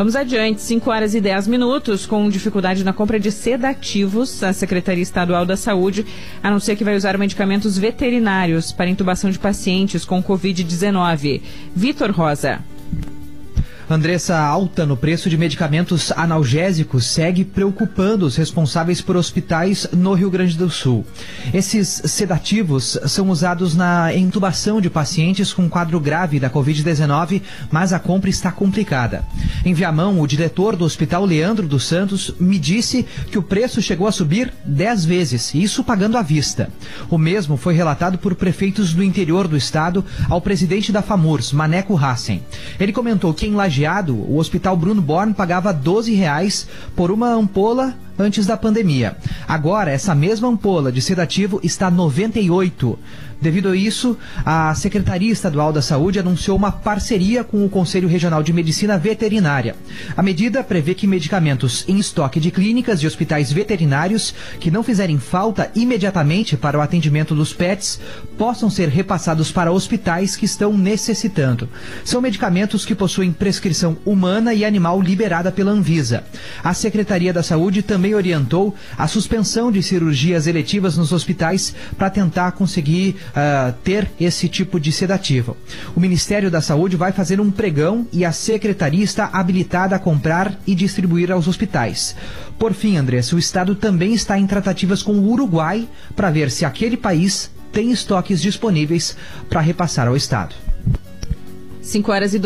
Vamos adiante, 5 horas e 10 minutos. Com dificuldade na compra de sedativos, a Secretaria Estadual da Saúde anuncia que vai usar medicamentos veterinários para intubação de pacientes com Covid-19. Vitor Rosa. Andressa, alta no preço de medicamentos analgésicos segue preocupando os responsáveis por hospitais no Rio Grande do Sul. Esses sedativos são usados na intubação de pacientes com quadro grave da Covid-19, mas a compra está complicada. Em Viamão, o diretor do Hospital Leandro dos Santos me disse que o preço chegou a subir 10 vezes, isso pagando à vista. O mesmo foi relatado por prefeitos do interior do estado ao presidente da FAMURS, Maneco Hassen. Ele comentou que em Laje o Hospital Bruno Born pagava 12 reais por uma ampola antes da pandemia. Agora, essa mesma ampola de sedativo está 98. Devido a isso, a Secretaria Estadual da Saúde anunciou uma parceria com o Conselho Regional de Medicina Veterinária. A medida prevê que medicamentos em estoque de clínicas e hospitais veterinários que não fizerem falta imediatamente para o atendimento dos pets possam ser repassados para hospitais que estão necessitando. São medicamentos que possuem prescrição humana e animal liberada pela Anvisa. A Secretaria da Saúde também orientou a suspensão de cirurgias eletivas nos hospitais para tentar conseguir uh, ter esse tipo de sedativo. O Ministério da Saúde vai fazer um pregão e a secretaria está habilitada a comprar e distribuir aos hospitais. Por fim, Andressa, o Estado também está em tratativas com o Uruguai para ver se aquele país tem estoques disponíveis para repassar ao Estado. 5 horas e